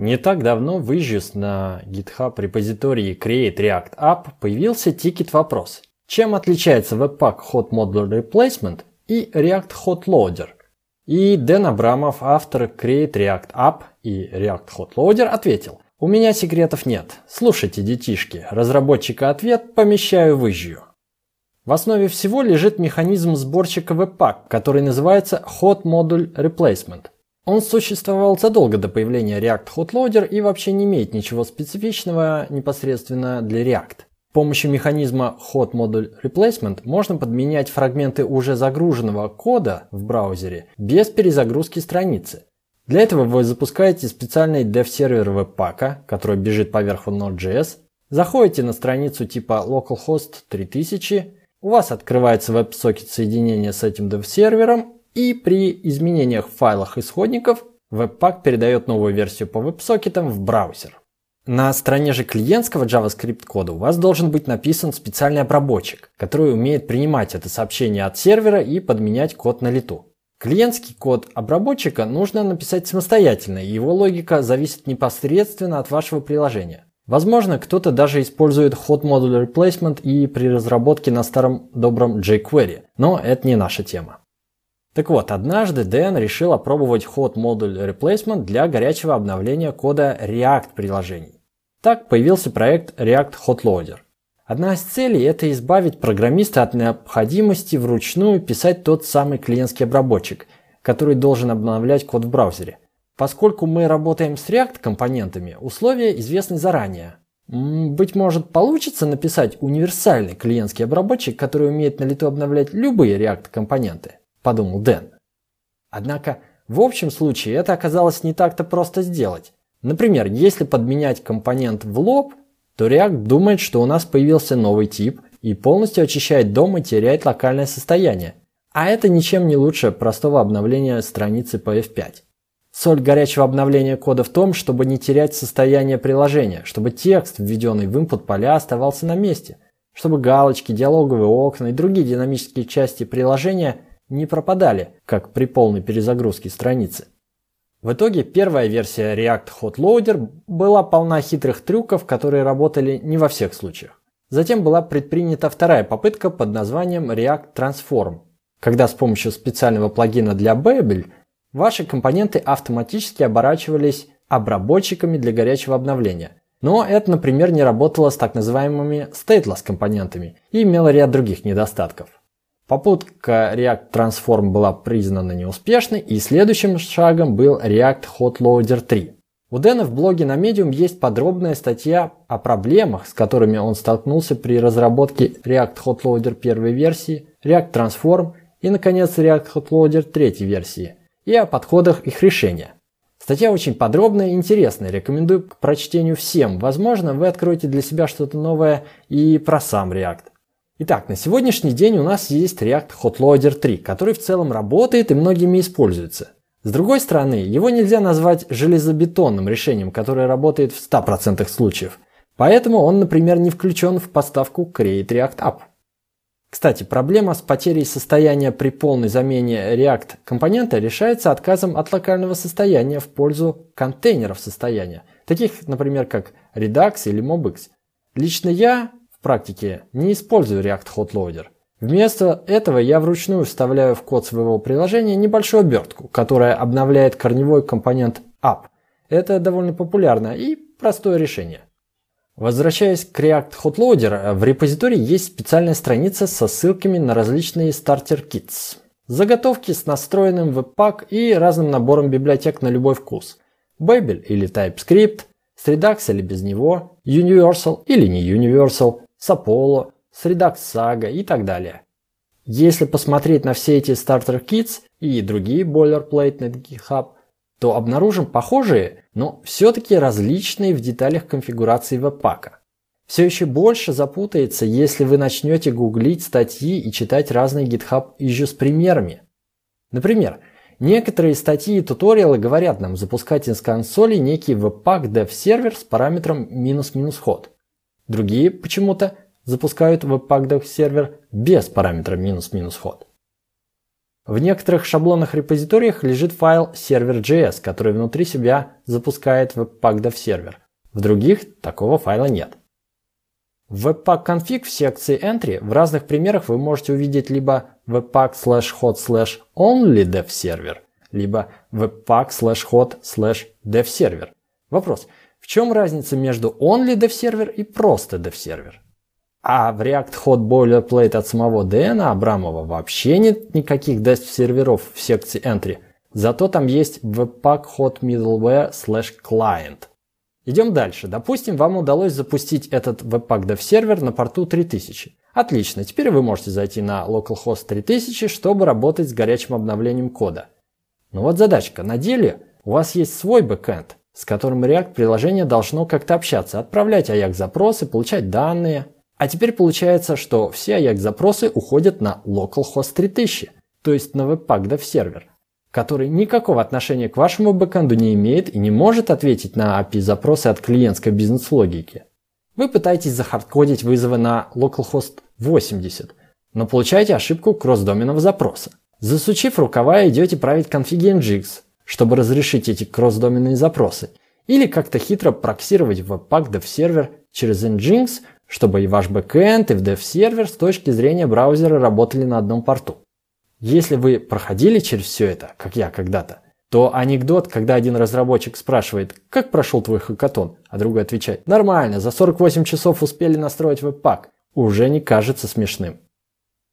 Не так давно в Issues на GitHub репозитории Create React App появился тикет-вопрос. Чем отличается Webpack Hot Model Replacement и React Hot Loader? И Дэн Абрамов, автор Create React App и React Hot Loader, ответил, у меня секретов нет. Слушайте, детишки, разработчика ответ помещаю в Issue. В основе всего лежит механизм сборщика Webpack, который называется Hot Module Replacement – он существовал задолго до появления React Hot Loader и вообще не имеет ничего специфичного непосредственно для React. С помощью механизма Hot Module Replacement можно подменять фрагменты уже загруженного кода в браузере без перезагрузки страницы. Для этого вы запускаете специальный dev-сервер Webpack, который бежит поверх Node.js, заходите на страницу типа localhost 3000, у вас открывается WebSocket соединение с этим dev-сервером и при изменениях в файлах исходников Webpack передает новую версию по веб-сокетам в браузер. На стороне же клиентского JavaScript кода у вас должен быть написан специальный обработчик, который умеет принимать это сообщение от сервера и подменять код на лету. Клиентский код обработчика нужно написать самостоятельно, и его логика зависит непосредственно от вашего приложения. Возможно, кто-то даже использует Hot Module Replacement и при разработке на старом добром jQuery, но это не наша тема. Так вот, однажды Дэн решил опробовать Hot Module Replacement для горячего обновления кода React приложений. Так появился проект React Hot Loader. Одна из целей – это избавить программиста от необходимости вручную писать тот самый клиентский обработчик, который должен обновлять код в браузере. Поскольку мы работаем с React компонентами, условия известны заранее. Быть может, получится написать универсальный клиентский обработчик, который умеет на лету обновлять любые React компоненты. – подумал Дэн. Однако, в общем случае это оказалось не так-то просто сделать. Например, если подменять компонент в лоб, то React думает, что у нас появился новый тип и полностью очищает дом и теряет локальное состояние. А это ничем не лучше простого обновления страницы по F5. Соль горячего обновления кода в том, чтобы не терять состояние приложения, чтобы текст, введенный в input поля, оставался на месте, чтобы галочки, диалоговые окна и другие динамические части приложения – не пропадали, как при полной перезагрузке страницы. В итоге первая версия React Hot Loader была полна хитрых трюков, которые работали не во всех случаях. Затем была предпринята вторая попытка под названием React Transform, когда с помощью специального плагина для Babel ваши компоненты автоматически оборачивались обработчиками для горячего обновления. Но это, например, не работало с так называемыми stateless компонентами и имело ряд других недостатков. Попытка React Transform была признана неуспешной, и следующим шагом был React Hot Loader 3. У Дэна в блоге на Medium есть подробная статья о проблемах, с которыми он столкнулся при разработке React Hot Loader первой версии, React Transform и, наконец, React Hot Loader третьей версии, и о подходах их решения. Статья очень подробная и интересная, рекомендую к прочтению всем. Возможно, вы откроете для себя что-то новое и про сам React. Итак, на сегодняшний день у нас есть React Hot Loader 3, который в целом работает и многими используется. С другой стороны, его нельзя назвать железобетонным решением, которое работает в 100% случаев. Поэтому он, например, не включен в поставку Create React App. Кстати, проблема с потерей состояния при полной замене React компонента решается отказом от локального состояния в пользу контейнеров состояния, таких, например, как Redux или MobX. Лично я практике не использую React Hot Loader. Вместо этого я вручную вставляю в код своего приложения небольшую обертку, которая обновляет корневой компонент app. Это довольно популярное и простое решение. Возвращаясь к React Hot Loader, в репозитории есть специальная страница со ссылками на различные Starter Kits. Заготовки с настроенным Webpack и разным набором библиотек на любой вкус. Babel или TypeScript, с Redux или без него, Universal или не Universal, с Apollo, с Redux Saga и так далее. Если посмотреть на все эти Starter Kits и другие boilerplate на GitHub, то обнаружим похожие, но все-таки различные в деталях конфигурации веб-пака. Все еще больше запутается, если вы начнете гуглить статьи и читать разные GitHub issue с примерами. Например, некоторые статьи и туториалы говорят нам запускать из консоли некий webpack dev сервер с параметром минус-минус ход. Другие почему-то запускают Webpack сервер без параметра минус-минус ход. В некоторых шаблонных репозиториях лежит файл server.js, который внутри себя запускает Webpack Server. В других такого файла нет. В Webpack config в секции Entry в разных примерах вы можете увидеть либо webpack slash hot slash only dev server, либо webpack slash hot slash dev server. Вопрос, в чем разница между only dev server и просто dev server? А в React Hot Boilerplate от самого Дэна Абрамова вообще нет никаких dev серверов в секции Entry. Зато там есть webpack hot middleware slash client. Идем дальше. Допустим, вам удалось запустить этот Webpack Dev сервер на порту 3000. Отлично, теперь вы можете зайти на localhost 3000, чтобы работать с горячим обновлением кода. Но вот задачка. На деле у вас есть свой бэкэнд, с которым React приложение должно как-то общаться, отправлять AJAX запросы, получать данные. А теперь получается, что все AJAX запросы уходят на localhost 3000, то есть на Webpack Dev сервер который никакого отношения к вашему бэкэнду не имеет и не может ответить на API-запросы от клиентской бизнес-логики. Вы пытаетесь захардкодить вызовы на localhost 80, но получаете ошибку кросс-доменного запроса. Засучив рукава, идете править конфиги Nginx, чтобы разрешить эти кросс-доменные запросы, или как-то хитро проксировать Webpack Dev сервер через Nginx, чтобы и ваш бэкэнд, и в Dev сервер с точки зрения браузера работали на одном порту. Если вы проходили через все это, как я когда-то, то анекдот, когда один разработчик спрашивает, как прошел твой хакатон, а другой отвечает, нормально, за 48 часов успели настроить веб-пак, уже не кажется смешным.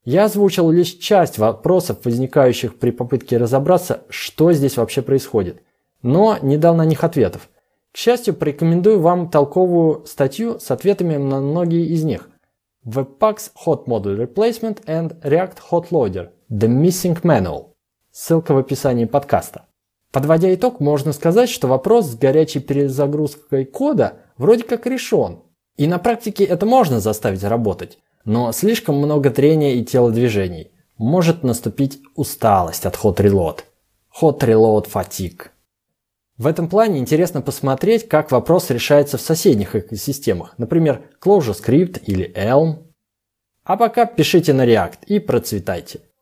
Я озвучил лишь часть вопросов, возникающих при попытке разобраться, что здесь вообще происходит, но не дал на них ответов. К счастью, порекомендую вам толковую статью с ответами на многие из них. Webpack's Hot Model Replacement and React Hot Loader – The Missing Manual. Ссылка в описании подкаста. Подводя итог, можно сказать, что вопрос с горячей перезагрузкой кода вроде как решен. И на практике это можно заставить работать, но слишком много трения и телодвижений. Может наступить усталость от. Hot reload fatigue. В этом плане интересно посмотреть, как вопрос решается в соседних экосистемах, например, ClojureScript или Elm. А пока пишите на React и процветайте.